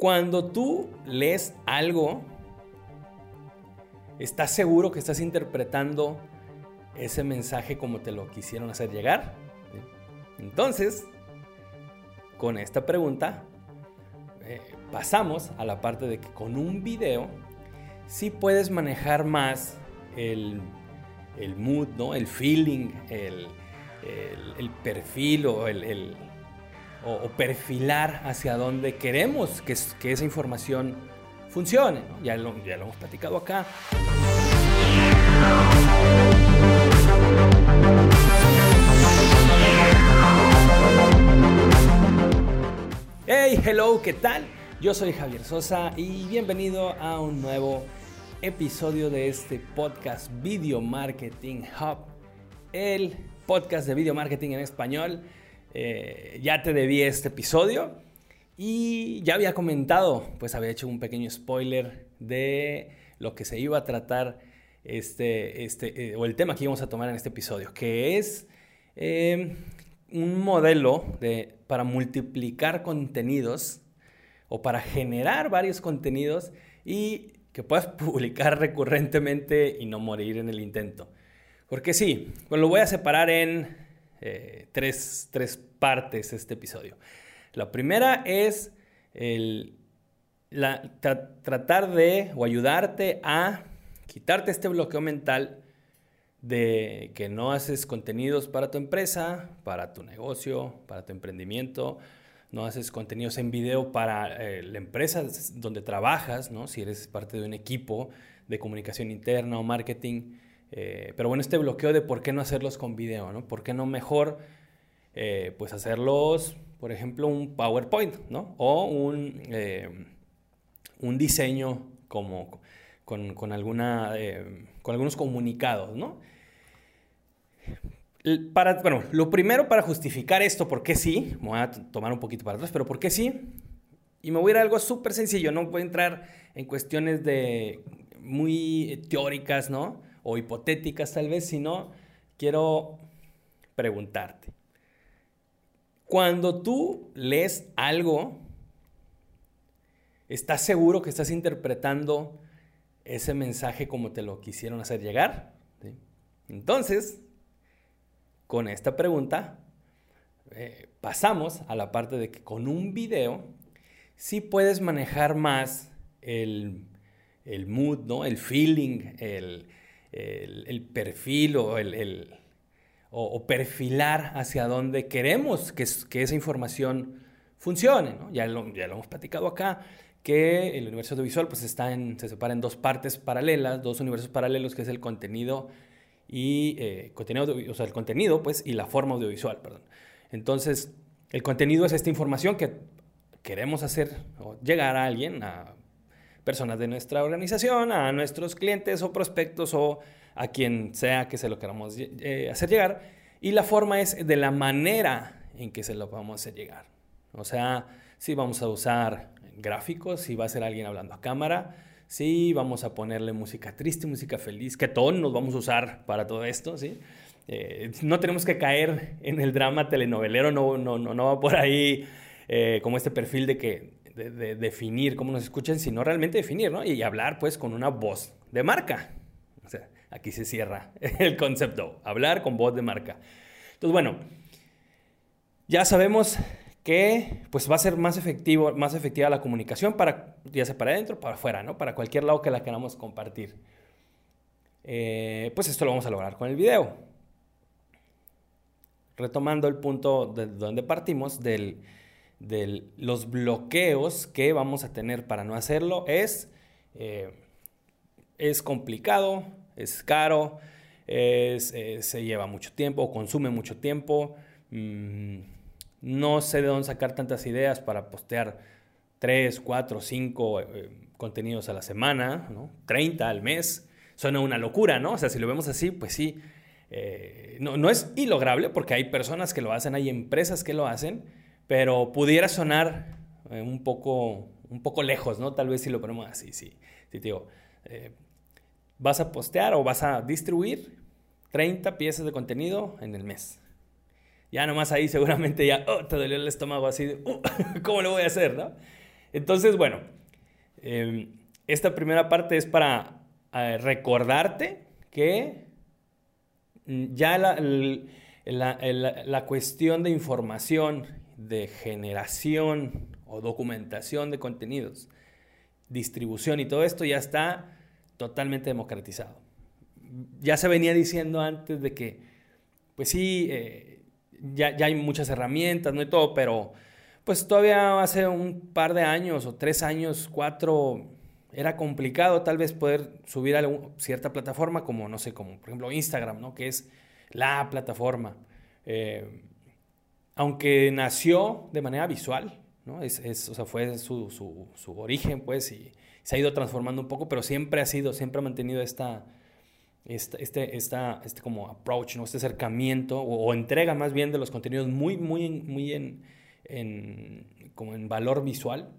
Cuando tú lees algo, ¿estás seguro que estás interpretando ese mensaje como te lo quisieron hacer llegar? Entonces, con esta pregunta, eh, pasamos a la parte de que con un video sí puedes manejar más el, mood, ¿no? el feeling, el, perfil o el, o, perfilar hacia dónde queremos que, esa información funcione. Ya, lo, ya lo hemos platicado acá. Hey, hello, ¿qué tal? Yo soy Javier Sosa y bienvenido a un nuevo episodio de este podcast Video Marketing Hub, el podcast de video marketing en español eh, ya te debí este episodio y ya había comentado, pues había hecho un pequeño spoiler de lo que se iba a tratar este, este, eh, o el tema que íbamos a tomar en este episodio, que es eh, un modelo de, para multiplicar contenidos o para generar varios contenidos y que puedas publicar recurrentemente y no morir en el intento. Porque sí, pues lo voy a separar en eh, tres, partes este episodio. La primera es el, tratar de o ayudarte a quitarte este bloqueo mental de que no haces contenidos para tu empresa, para tu negocio, para tu emprendimiento, no haces contenidos en video para eh, la empresa donde trabajas, ¿no? si eres parte de un equipo de comunicación interna o marketing, eh, pero bueno, este bloqueo de por qué no hacerlos con video, ¿no? ¿Por qué no mejor eh, pues hacerlos, por ejemplo, un PowerPoint, ¿no? O un, eh, un diseño como con, alguna, con algunos comunicados, ¿no? Para, bueno, lo primero para justificar esto, ¿por qué sí? Me voy a tomar un poquito para atrás, pero ¿por qué sí? Y me voy a ir a algo súper sencillo, no voy a entrar en cuestiones de muy teóricas, ¿no? O hipotéticas tal vez, sino quiero preguntarte. Cuando tú lees algo, ¿estás seguro que estás interpretando ese mensaje como te lo quisieron hacer llegar? Entonces, con esta pregunta, eh, pasamos a la parte de que con un video sí puedes manejar más el, el mood, ¿no? el feeling, el, el, perfil o, el, o, perfilar hacia dónde queremos que, esa información funcione. Ya, lo, ya, lo, hemos platicado acá, que el universo audiovisual pues está se separa en dos partes paralelas, dos universos paralelos, que es el contenido y eh, contenido, o sea, el contenido pues y la forma audiovisual, perdón. Entonces, el contenido es esta información que queremos hacer llegar a alguien, personas de nuestra organización, a nuestros clientes o prospectos o a quien sea que se lo queramos eh, hacer llegar. Y la forma es de la manera en que se lo vamos a hacer llegar. O sea, si vamos a usar gráficos, si va a ser alguien hablando a cámara, si vamos a ponerle música triste, música feliz, qué tono nos vamos a usar para todo esto, ¿sí? Eh, no tenemos que caer en el drama telenovelero, no, no, no, no va por ahí eh, como este perfil de que de, definir cómo nos escuchan, sino realmente definir, ¿no? Y hablar pues con una voz de marca. Aquí se cierra el concepto, hablar con voz de marca. Entonces, bueno, ya sabemos que pues va a ser más efectivo, más efectiva la comunicación para ya sea para adentro, para afuera, ¿no? Para cualquier lado que la queramos compartir. Eh, pues esto lo vamos a lograr con el video. Retomando el punto de donde partimos del de los bloqueos que vamos a tener para no hacerlo es, eh, es complicado, es caro, eh, se lleva mucho tiempo consume mucho tiempo. Mm, no sé de dónde sacar tantas ideas para postear 3, 4, 5 contenidos a la semana, ¿no? 30 al mes. Suena una locura, ¿no? O sea, si lo vemos así, pues sí. Eh, no, no es ilograble porque hay personas que lo hacen, hay empresas que lo hacen, pero pudiera sonar eh, un, poco, un poco lejos, ¿no? Tal vez si lo ponemos así, sí. Sí, digo, eh, vas a postear o vas a distribuir 30 piezas de contenido en el mes. Ya nomás ahí seguramente ya oh, te dolió el estómago así de, uh, ¿cómo lo voy a hacer, no? Entonces, bueno, em, esta primera parte es para eh, recordarte que ya la, la, cuestión de información, de generación o documentación de contenidos, distribución y todo esto ya está totalmente democratizado. Ya se venía diciendo antes de que, pues sí, eh, ya, ya, hay muchas herramientas, no hay todo, pero pues todavía hace un par de años o tres años, cuatro, era complicado tal vez poder subir a cierta plataforma como, no sé, como por ejemplo Instagram, ¿no? Que es la plataforma. Eh, aunque nació de manera visual, ¿no? Es, fue su, su, origen, pues, y se ha ido transformando un poco, pero siempre ha sido, siempre ha mantenido esta, este, esta, este como approach, ¿no? Este acercamiento o, entrega más bien de los contenidos muy, muy, muy en, en como en valor visual.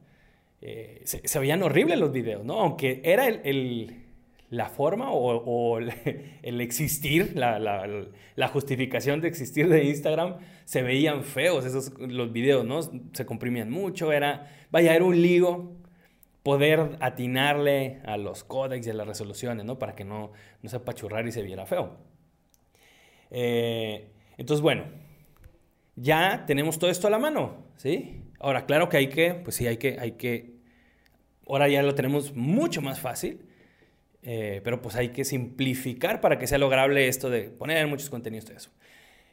Eh, se, veían horribles los videos, ¿no? Aunque era el la forma o, el, existir, la, justificación de existir de Instagram, se veían feos esos, los videos, ¿no? Se comprimían mucho, era, vaya, era un lío poder atinarle a los códex y a las resoluciones, ¿no? Para que no, no se apachurrar y se viera feo. Eh, entonces, bueno, ya tenemos todo esto a la mano, ¿sí? Ahora, claro que hay que, pues sí, hay que, hay que, ahora ya lo tenemos mucho más fácil eh, pero pues hay que simplificar para que sea lograble esto de poner muchos contenidos de eso.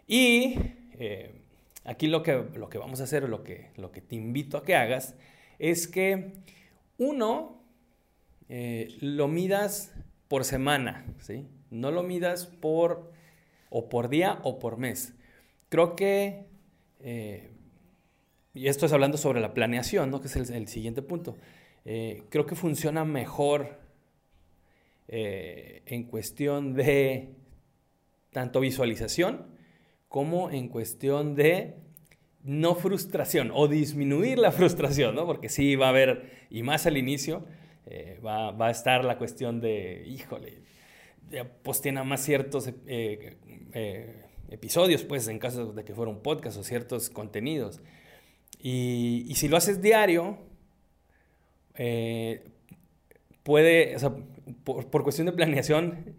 Y eh, aquí lo que, lo que vamos a hacer, lo que, lo que te invito a que hagas, es que uno, eh, lo midas por semana, ¿sí? No lo midas por, o por día o por mes. Creo que, y esto es hablando sobre la planeación, ¿no? Que es el, el siguiente punto. creo que funciona mejor eh, en cuestión de tanto visualización como en cuestión de no frustración o disminuir la frustración, ¿no? Porque sí va a haber, y más al inicio, eh, va, a estar la cuestión de, híjole, pues tiene más ciertos eh, episodios, pues en caso de que fuera un podcast o ciertos contenidos. Y, si lo haces diario, puede, por, cuestión de planeación,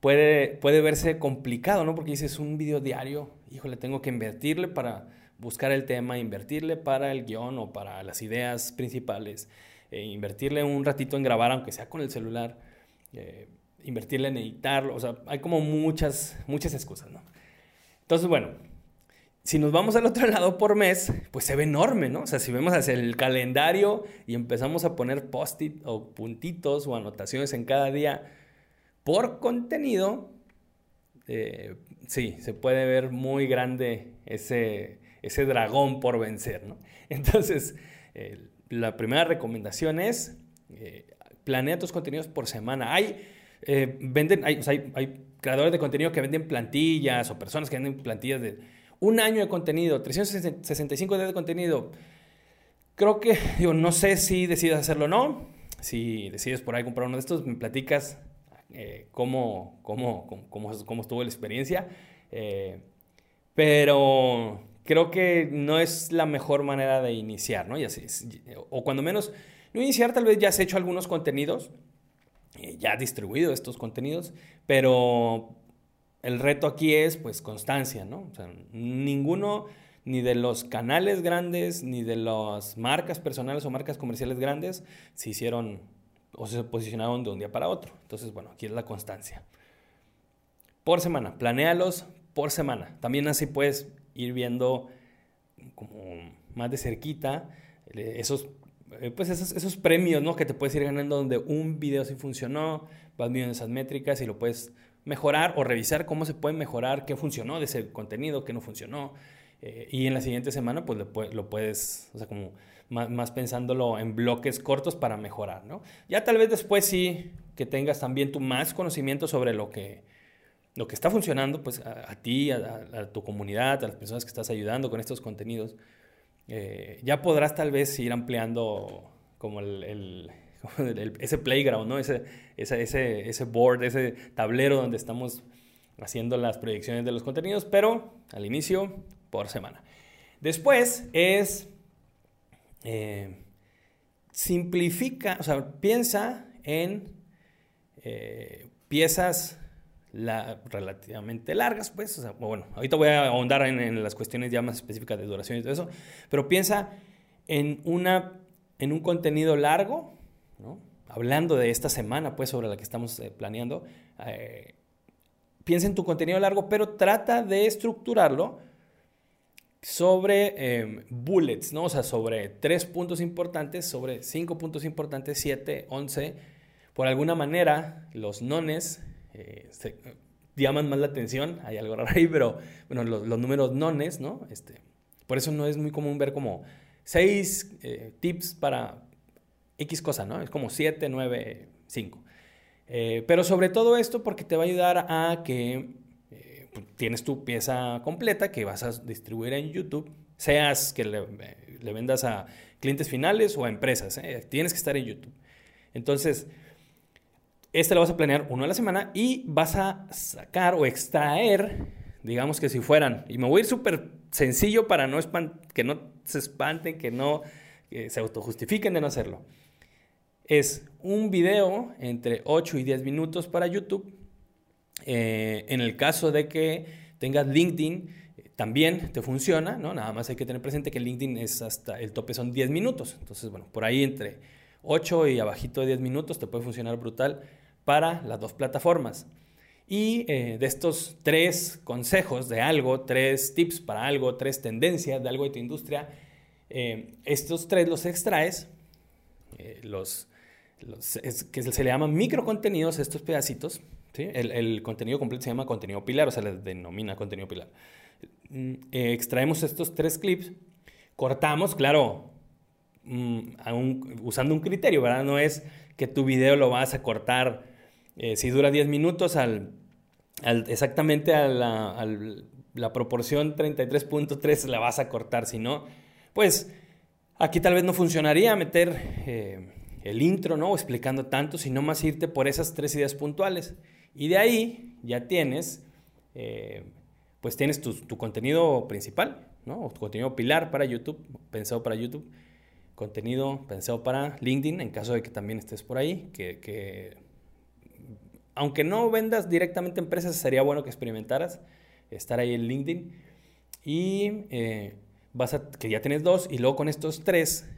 puede, puede verse complicado, ¿no? Porque dices, un video diario, híjole, tengo que invertirle para buscar el tema, invertirle para el guion o para las ideas principales, eh, invertirle un ratito en grabar, aunque sea con el celular, eh, invertirle en editarlo, o sea, hay como muchas, muchas excusas, ¿no? Entonces, bueno, si nos vamos al otro lado por mes, pues se ve enorme, ¿no? O sea, si vemos hacia el calendario y empezamos a poner post-it o puntitos o anotaciones en cada día por contenido, eh, sí, se puede ver muy grande ese, ese dragón por vencer, ¿no? Entonces, eh, la primera recomendación es eh, planea tus contenidos por semana. Hay, venden, hay, hay creadores de contenido que venden plantillas o personas que venden plantillas de un año de contenido, 365 días de contenido. Creo que, digo, no sé si decides hacerlo o no. Si decides por ahí comprar uno de estos, me platicas eh, cómo, cómo, cómo, cómo, estuvo la experiencia. Eh, pero creo que no es la mejor manera de iniciar, ¿no? O cuando menos, no iniciar, tal vez ya has hecho algunos contenidos, eh, ya has distribuido estos contenidos, pero el reto aquí es pues constancia, ¿no? O sea, ninguno ni de los canales grandes, ni de las marcas personales o marcas comerciales grandes se hicieron o se posicionaron de un día para otro. Entonces, bueno, aquí es la constancia. Por semana, planéalos por semana. También así puedes ir viendo como más de cerquita eh, esos, eh, pues esos, esos premios, ¿no? Que te puedes ir ganando donde un video sí funcionó, vas viendo esas métricas y lo puedes mejorar o revisar cómo se puede mejorar, qué funcionó de ese contenido, qué no funcionó. Eh, y en la siguiente semana, pues lo, puedes, o sea, como más, pensándolo en bloques cortos para mejorar, ¿no? Ya tal vez después sí que tengas también tu más conocimiento sobre lo que, lo que está funcionando, pues a, ti, a, tu comunidad, a las personas que estás ayudando con estos contenidos. Eh, ya podrás tal vez ir ampliando como el ese playground. Ese, ese, ese, board, ese tablero donde estamos haciendo las proyecciones de los contenidos, pero al inicio por semana. Después es, eh, simplifica, o sea, piensa en eh, piezas relativamente largas, pues, bueno, ahorita voy a ahondar en, las cuestiones ya más específicas de duración y todo eso, pero piensa en, una, en un contenido largo, ¿no? hablando de esta semana, pues, sobre la que estamos eh, planeando, eh, piensa en tu contenido largo, pero trata de estructurarlo sobre em, bullets, ¿no? O sea, sobre tres puntos importantes, sobre cinco puntos importantes, siete, once. Por alguna manera, los nones eh, llaman más la atención, hay algo raro ahí, pero bueno, los, números nones, ¿no? Este, por eso no es muy común ver como seis tips para X cosa, ¿no? Es como siete, nueve, cinco. Eh, pero sobre todo esto porque te va a ayudar a que eh, pues, tienes tu pieza completa que vas a distribuir en YouTube, seas que le, vendas a clientes finales o a empresas, ¿eh? tienes que estar en YouTube. Entonces, este lo vas a planear uno a la semana y vas a sacar o extraer, digamos que si fueran, y me voy a ir súper sencillo para no que no se espanten, que no se autojustifiquen de no hacerlo es un video entre 8 y 10 minutos para YouTube. Eh, en el caso de que tengas LinkedIn, también te funciona, ¿no? Nada más hay que tener presente que LinkedIn es hasta el tope son 10 minutos. Entonces, bueno, por ahí entre 8 y abajito de 10 minutos te puede funcionar brutal para las dos plataformas. Y eh, de estos tres consejos de algo, tres tips para algo, tres tendencias de algo de tu industria, eh, estos tres los extraes, los que se le llaman microcontenidos estos pedacitos. ¿sí? El, contenido completo se llama contenido pilar, o sea, le denomina contenido pilar. Mm, eh, extraemos estos tres clips, cortamos, claro, mm, usando un criterio, ¿verdad? No es que tu video lo vas a cortar eh, si dura 10 minutos al, exactamente a la, la proporción 33.3 la vas a cortar, si no, pues aquí tal vez no funcionaría meter... Eh, el intro, ¿no? explicando tanto, sino más irte por esas tres ideas puntuales. Y de ahí ya tienes, eh, pues tienes tu, contenido principal, ¿no? O tu contenido pilar para YouTube, pensado para YouTube. Contenido pensado para LinkedIn, en caso de que también estés por ahí, que, aunque no vendas directamente empresas, sería bueno que experimentaras estar ahí en LinkedIn. Y eh, vas a, que ya tienes dos, y luego con estos tres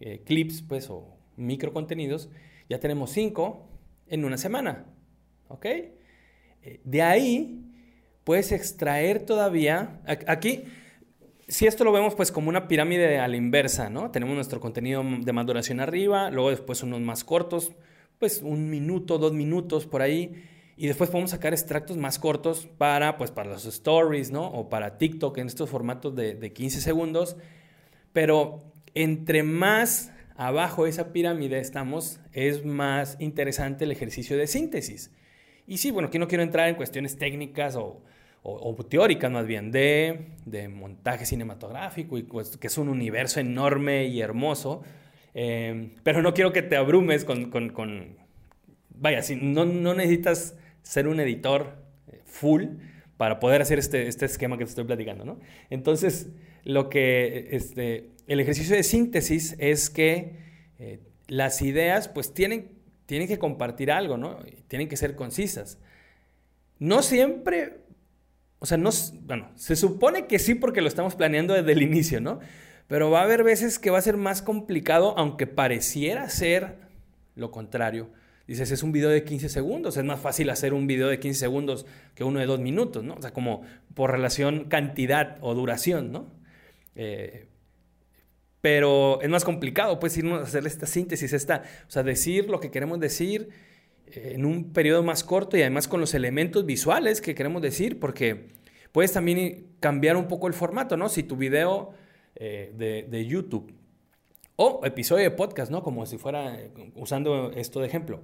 eh, clips, pues, o micro contenidos, ya tenemos cinco en una semana. ¿Ok? De ahí puedes extraer todavía, aquí, si esto lo vemos pues como una pirámide a la inversa, ¿no? Tenemos nuestro contenido de maduración arriba, luego después unos más cortos, pues un minuto, dos minutos por ahí, y después podemos sacar extractos más cortos para, pues, para los stories, ¿no? O para TikTok en estos formatos de, de 15 segundos, pero entre más abajo de esa pirámide estamos, es más interesante el ejercicio de síntesis. Y sí, bueno, aquí no quiero entrar en cuestiones técnicas o, teóricas más bien, de, montaje cinematográfico, y pues, que es un universo enorme y hermoso, eh, pero no quiero que te abrumes con... vaya, si no, no, necesitas ser un editor eh, full para poder hacer este, este esquema que te estoy platicando, ¿no? Entonces, lo que, este, el ejercicio de síntesis es que eh, las ideas pues tienen, tienen que compartir algo, ¿no? Tienen que ser concisas. No siempre, o sea, no, bueno, se supone que sí porque lo estamos planeando desde el inicio, ¿no? Pero va a haber veces que va a ser más complicado, aunque pareciera ser lo contrario. Dices, es un video de 15 segundos, es más fácil hacer un video de 15 segundos que uno de 2 minutos, ¿no? O sea, como por relación cantidad o duración, ¿no? Eh, pero es más complicado, pues, irnos a hacer esta síntesis, esta, o sea, decir lo que queremos decir eh, en un periodo más corto y además con los elementos visuales que queremos decir, porque puedes también cambiar un poco el formato, ¿no? Si tu video eh, de, YouTube o episodio de podcast, ¿no? Como si fuera usando esto de ejemplo.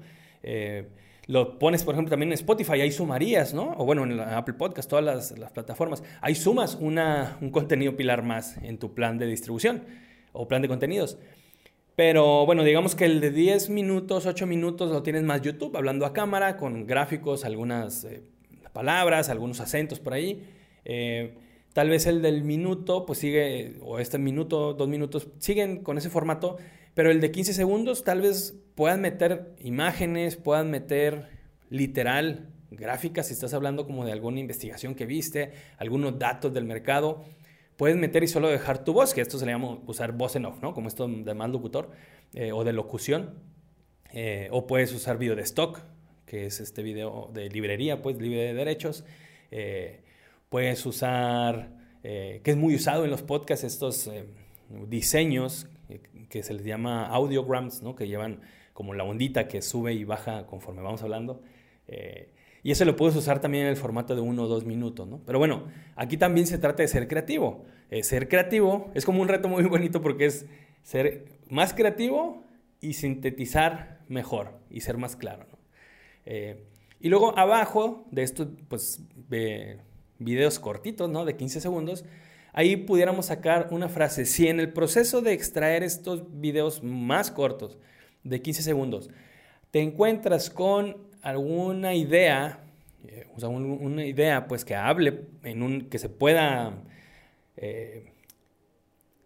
Lo pones, por ejemplo, también en Spotify, ahí sumarías, ¿no? O bueno, en Apple Podcast, todas las, plataformas. Ahí sumas una, un contenido pilar más en tu plan de distribución o plan de contenidos. Pero bueno, digamos que el de 10 minutos, 8 minutos lo tienes más YouTube, hablando a cámara, con gráficos, algunas eh, palabras, algunos acentos por ahí. Eh, tal vez el del minuto, pues sigue, o este minuto, dos minutos, siguen con ese formato, Pero el de 15 segundos tal vez puedan meter imágenes, puedan meter literal gráficas, si estás hablando como de alguna investigación que viste, algunos datos del mercado, puedes meter y solo dejar tu voz, que esto se le llama usar voz en off, ¿no? Como esto de más locutor eh, o de locución. Eh, o puedes usar video de stock, que es este video de librería, pues libre de derechos. Eh, puedes usar, que es muy usado en los podcasts, estos diseños que se les llama audiograms, ¿no? Que llevan como la ondita que sube y baja conforme vamos hablando. Y eso lo puedes usar también en el formato de uno o dos minutos, ¿no? Pero bueno, aquí también se trata de ser creativo. Eh, ser creativo es como un reto muy bonito porque es ser más creativo y sintetizar mejor y ser más claro, ¿no? Eh, y luego abajo de estos, pues, videos cortitos, ¿no? De 15 segundos, ahí pudiéramos sacar una frase. Si en el proceso de extraer estos videos más cortos, de 15 segundos, te encuentras con alguna idea, eh, o sea, una idea pues que hable en un, que se pueda eh,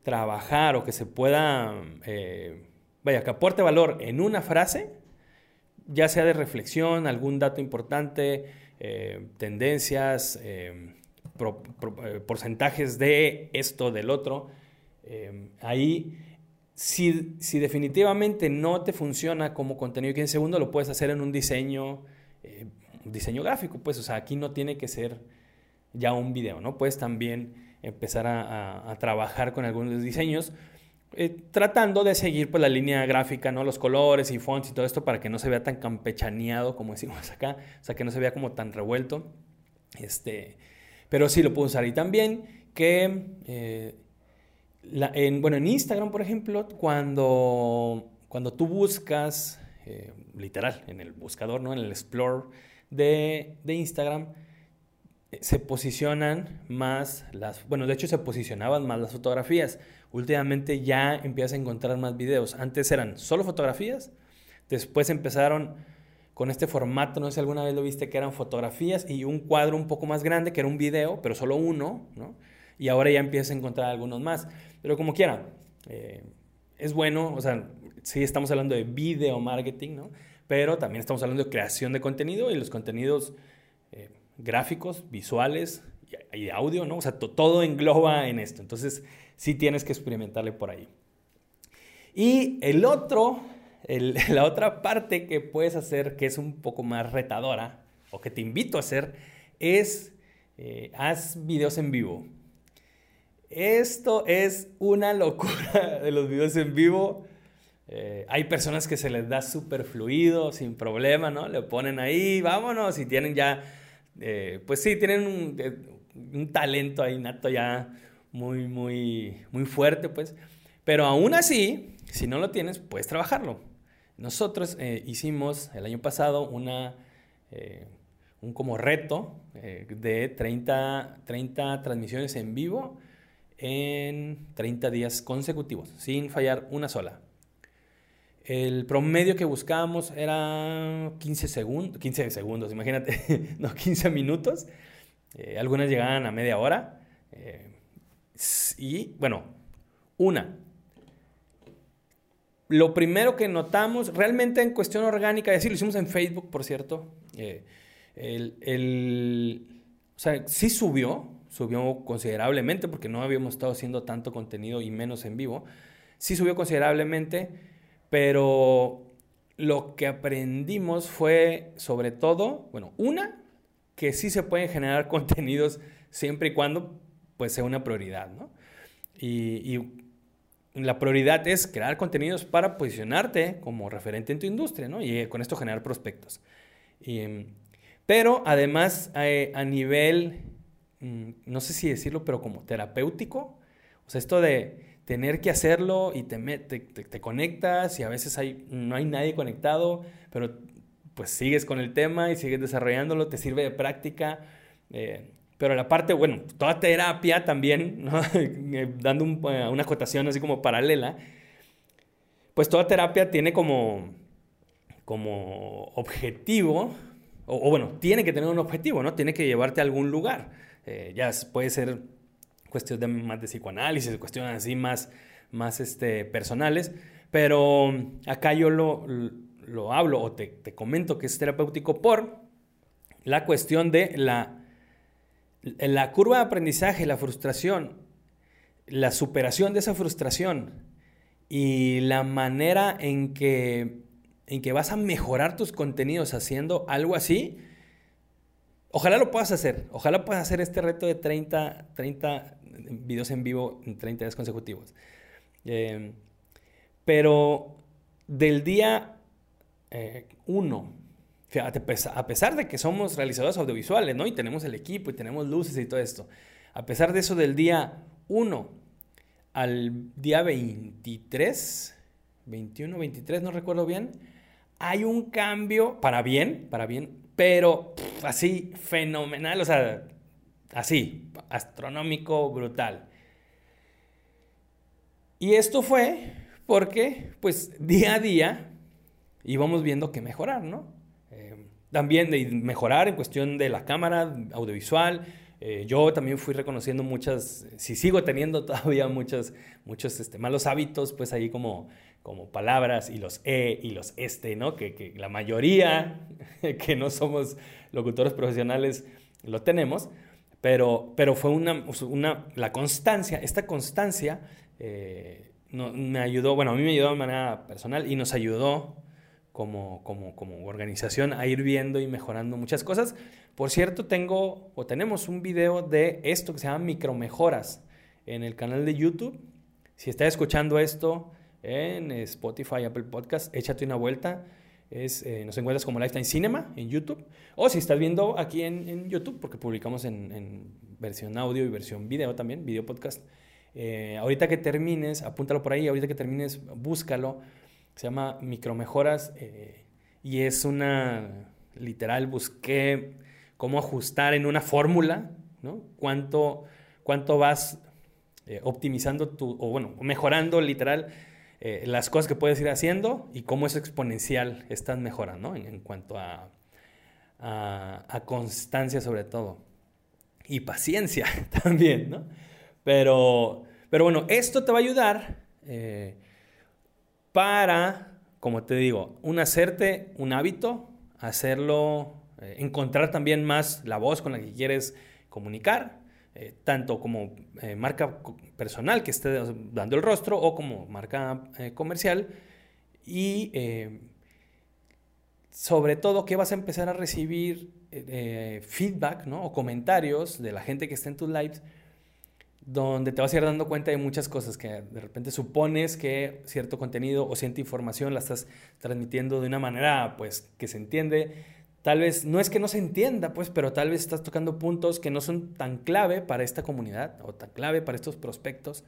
trabajar o que se pueda, eh, vaya, que aporte valor en una frase, ya sea de reflexión, algún dato importante, tendencias, porcentajes de esto, del otro, ahí si, definitivamente no te funciona como contenido de 15 segundos, lo puedes hacer en un diseño, eh, diseño gráfico, pues, o sea, aquí no tiene que ser ya un video, ¿no? Puedes también empezar a, trabajar con algunos diseños, eh, tratando de seguir pues la línea gráfica, ¿no? Los colores y fonts y todo esto para que no se vea tan campechaneado como decimos acá, o sea, que no se vea como tan revuelto. Este, pero sí lo puedo usar. Y también que eh, en, bueno, en Instagram, por ejemplo, cuando, cuando tú buscas, eh, literal, en el buscador, ¿no? en el Explore de, de Instagram, eh, se posicionan más las, bueno, de hecho se posicionaban más las fotografías. Últimamente ya empiezas a encontrar más videos. Antes eran solo fotografías, después empezaron con este formato, no sé si alguna vez lo viste, que eran fotografías y un cuadro un poco más grande, que era un video, pero solo uno, ¿no? Y ahora ya empiezas a encontrar algunos más. Pero como quiera, eh, es bueno, o sea, sí estamos hablando de video marketing, ¿no? Pero también estamos hablando de creación de contenido y los contenidos eh, gráficos, visuales y, audio, ¿no? O sea, todo engloba en esto. Entonces, sí tienes que experimentarle por ahí. Y el otro, la otra parte que puedes hacer, que es un poco más retadora, o que te invito a hacer, es eh, haz videos en vivo. Esto es una locura de los videos en vivo. Eh, hay personas que se les da súper fluido, sin problema, ¿no? Le ponen ahí, vámonos, y tienen ya, eh, pues sí, tienen eh, un, talento ahí nato ya muy, muy, muy fuerte, pues. Pero aún así, si no lo tienes, puedes trabajarlo. Nosotros hicimos el año pasado una, un como reto de 30, 30 transmisiones en vivo en 30 días consecutivos, sin fallar una sola. El promedio que buscábamos era 15 segundos, 15 segundos, imagínate, no, 15 minutos. Eh, algunas llegaban a media hora. Eh, y bueno, una. Lo primero que notamos, realmente en cuestión orgánica, y así lo hicimos en Facebook, por cierto, eh, el, el, o sea, sí subió, subió considerablemente porque no habíamos estado haciendo tanto contenido y menos en vivo. Sí subió considerablemente, pero lo que aprendimos fue sobre todo, bueno, una, que sí se pueden generar contenidos siempre y cuando pues sea una prioridad, ¿no? Y, la prioridad es crear contenidos para posicionarte como referente en tu industria, ¿no? Y con esto generar prospectos. pero además eh, a nivel no sé si decirlo, pero como terapéutico. O sea, esto de tener que hacerlo y te, te, conectas y a veces hay, no hay nadie conectado, pero pues sigues con el tema y sigues desarrollándolo, te sirve de práctica. Eh, pero la parte, bueno, toda terapia también, eh, dando eh, una acotación así como paralela, pues toda terapia tiene como, como objetivo, o, o, bueno, tiene que tener un objetivo, ¿no? Tiene que llevarte a algún lugar. Eh, ya puede ser cuestión de, más de psicoanálisis, cuestiones así más, más este, personales, Pero acá yo lo, lo hablo o te, te, comento que es terapéutico por la cuestión de la, la curva de aprendizaje, la frustración, la superación de esa frustración y la manera en que, en que vas a mejorar tus contenidos haciendo algo así. Ojalá lo puedas hacer. Ojalá puedas hacer este reto de 30, 30 videos en vivo en 30 días consecutivos. Eh, pero del día 1, eh, a pesar de que somos realizadores audiovisuales, ¿no? Y tenemos el equipo y tenemos luces y todo esto, a pesar de eso del día 1 al día 23, 21, 23, no recuerdo bien, hay un cambio para bien, para bien, pero así fenomenal, o sea, así, astronómico, brutal. Y esto fue porque, pues, día a día íbamos viendo que mejorar, ¿no? Eh, también de mejorar en cuestión de la cámara audiovisual. Eh, yo también fui reconociendo muchas, si sigo teniendo todavía muchos, muchos este, malos hábitos, pues ahí como, como palabras y los e y los este, ¿no? Que, que la mayoría que no somos locutores profesionales lo tenemos, pero, pero fue una, una, la constancia, esta constancia eh, me ayudó, bueno, a mí me ayudó de manera personal y nos ayudó como, como, como organización a ir viendo y mejorando muchas cosas. Por cierto, tengo o tenemos un video de esto que se llama micromejoras en el canal de YouTube. Si estás escuchando esto en Spotify, Apple Podcast, échate una vuelta. Eh, nos encuentras como Lifetime Cinema en YouTube. O si estás viendo aquí en, YouTube, porque publicamos en, versión audio y versión video también, video podcast. Eh, ahorita que termines, apúntalo por ahí, ahorita que termines, búscalo se llama Micromejoras eh, y es una, literal, busqué cómo ajustar en una fórmula, ¿no? Cuánto, cuánto vas optimizando tu, o bueno, mejorando literal eh, las cosas que puedes ir haciendo y cómo es exponencial estás mejorando, En, cuanto a, a, constancia sobre todo. Y paciencia también, ¿no? Pero, pero bueno, esto te va a ayudar para, como te digo, un hacerte un hábito, hacerlo, eh, encontrar también más la voz con la que quieres comunicar, eh, tanto como eh, marca personal que esté dando el rostro o como marca comercial. Y sobre todo que vas a empezar a recibir feedback ¿no? o comentarios de la gente que está en tus lives donde te vas a ir dando cuenta de muchas cosas que de repente supones que cierto contenido o cierta información la estás transmitiendo de una manera pues que se entiende. Tal vez no es que no se entienda, pues, pero tal vez estás tocando puntos que no son tan clave para esta comunidad o tan clave para estos prospectos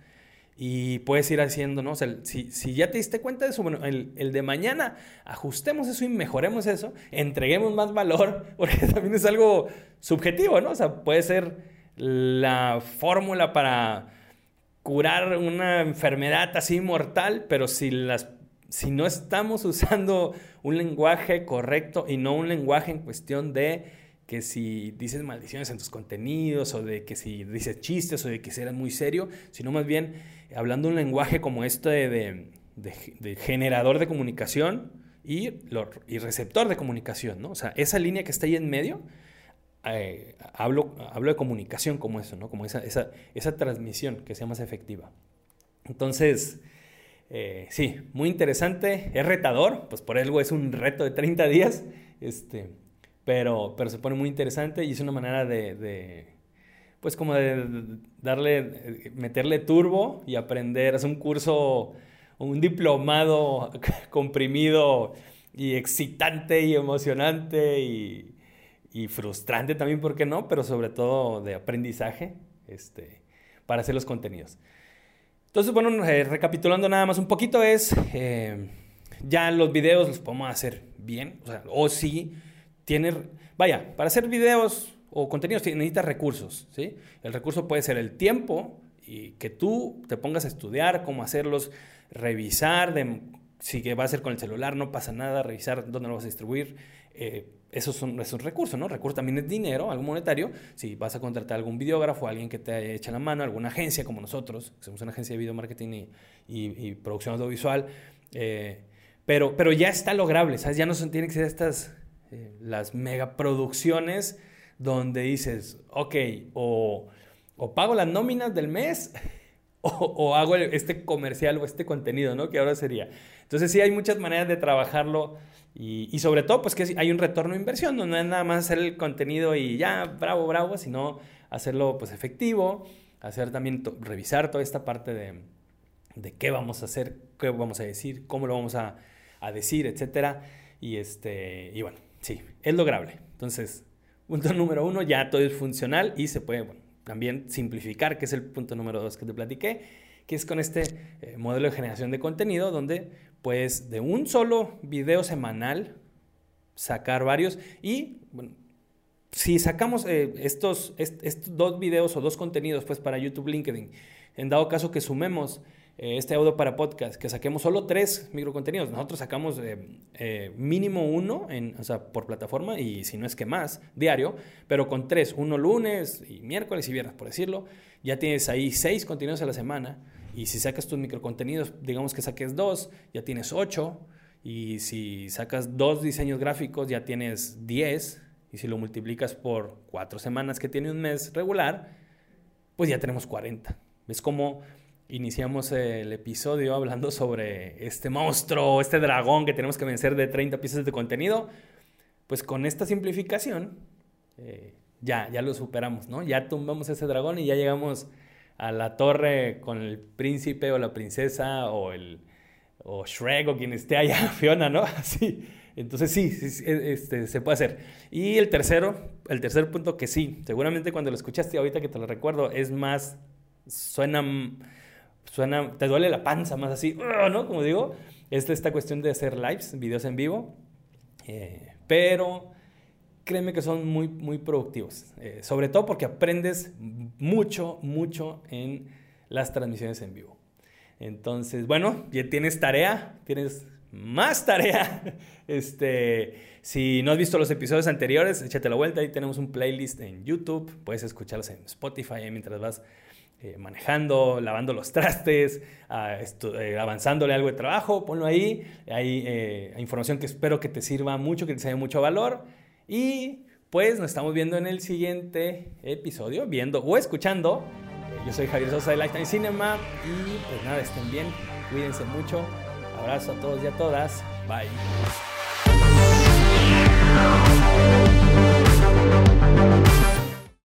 y puedes ir haciendo, ¿no? Si, si, ya te diste cuenta de eso, bueno, el, el, de mañana ajustemos eso y mejoremos eso, entreguemos más valor, porque también es algo subjetivo, ¿no? O sea, puede ser la fórmula para curar una enfermedad así mortal, pero si, las, si no estamos usando un lenguaje correcto y no un lenguaje en cuestión de que si dices maldiciones en tus contenidos o de que si dices chistes o de que eres muy serio, sino más bien hablando un lenguaje como este de, de, generador de comunicación y, y receptor de comunicación, ¿no? O sea, esa línea que está ahí en medio, eh, hablo, hablo de comunicación como eso, ¿no? Como esa, esa, esa transmisión que sea más efectiva. Entonces, eh, sí, muy interesante, es retador, pues por algo es un reto de 30 días, este, pero, pero se pone muy interesante y es una manera de, pues como de darle, meterle turbo y aprender, es un curso, un diplomado comprimido y excitante y emocionante y y frustrante también, ¿por qué no? Pero sobre todo de aprendizaje este, para hacer los contenidos. Entonces, bueno, eh, recapitulando nada más un poquito es, eh, ya los videos los podemos hacer bien, o, sea, o si tiene, vaya, para hacer videos o contenidos necesitas recursos, ¿sí? El recurso puede ser el tiempo y que tú te pongas a estudiar cómo hacerlos, revisar, de, si va a ser con el celular, no pasa nada, revisar dónde lo vas a distribuir, eh, eso es un, recurso, ¿no? Recurso también es dinero, algo monetario. Si vas a contratar algún videógrafo, alguien que te eche la mano, alguna agencia como nosotros, que somos una agencia de video marketing y, y, producción audiovisual, Eh, pero, pero ya está lograble, ¿sabes? Ya no son, tienen que ser estas, eh, las megaproducciones donde dices, ok, o, o pago las nóminas del mes o, hago este comercial o este contenido, ¿no? Que ahora sería. Entonces sí hay muchas maneras de trabajarlo y, sobre todo pues que hay un retorno de inversión, no, es nada más hacer el contenido y ya, bravo, bravo, sino hacerlo pues efectivo, hacer también, revisar toda esta parte de, de, qué vamos a hacer, qué vamos a decir, cómo lo vamos a, a decir, etcétera. Y, este, y bueno, sí, es lograble. Entonces, punto número uno, ya todo es funcional y se puede, bueno, también simplificar, que es el punto número dos que te platiqué, que es con este eh, modelo de generación de contenido donde pues de un solo video semanal sacar varios y bueno, si sacamos eh, estos, estos dos videos o dos contenidos pues para YouTube, LinkedIn, en dado caso que sumemos eh, este audio para podcast, que saquemos solo tres microcontenidos. Nosotros sacamos eh, mínimo uno en, o sea, por plataforma y si no es que más, diario, pero con tres, uno lunes y miércoles y viernes, por decirlo, ya tienes ahí seis contenidos a la semana. Y si sacas tus microcontenidos, digamos que saques dos, ya tienes ocho. Y si sacas dos diseños gráficos, ya tienes diez. Y si lo multiplicas por cuatro semanas que tiene un mes regular, pues ya tenemos 40. ¿Ves cómo iniciamos el episodio hablando sobre este monstruo, este dragón que tenemos que vencer de 30 piezas de contenido, pues con esta simplificación eh, ya, ya lo superamos, ¿no? Ya tumbamos ese dragón y ya llegamos a la torre con el príncipe o la princesa o el o Shrek o quien esté allá, Fiona, ¿no? Así. Entonces sí, este, se puede hacer. Y el tercero, el tercer punto que sí, seguramente cuando lo escuchaste ahorita que te lo recuerdo, es más, suena suena, te duele la panza más así, ¿no? Como digo, es esta cuestión de hacer lives, videos en vivo, eh, pero créeme que son muy, muy productivos, eh, sobre todo porque aprendes mucho, mucho en las transmisiones en vivo. Entonces, bueno, ya tienes tarea, tienes más tarea. Este, si no has visto los episodios anteriores, échate la vuelta. Ahí tenemos un playlist en YouTube. Puedes escucharlos en Spotify mientras vas eh, manejando, lavando los trastes, eh, avanzándole algo de trabajo, ponlo ahí. Hay información que espero que te sirva mucho, que te sea mucho valor. Y pues nos estamos viendo en el siguiente episodio, viendo o escuchando. Yo soy Javier Sosa de Lifetime Cinema y pues nada, estén bien, cuídense mucho. Abrazo a todos y a todas. Bye.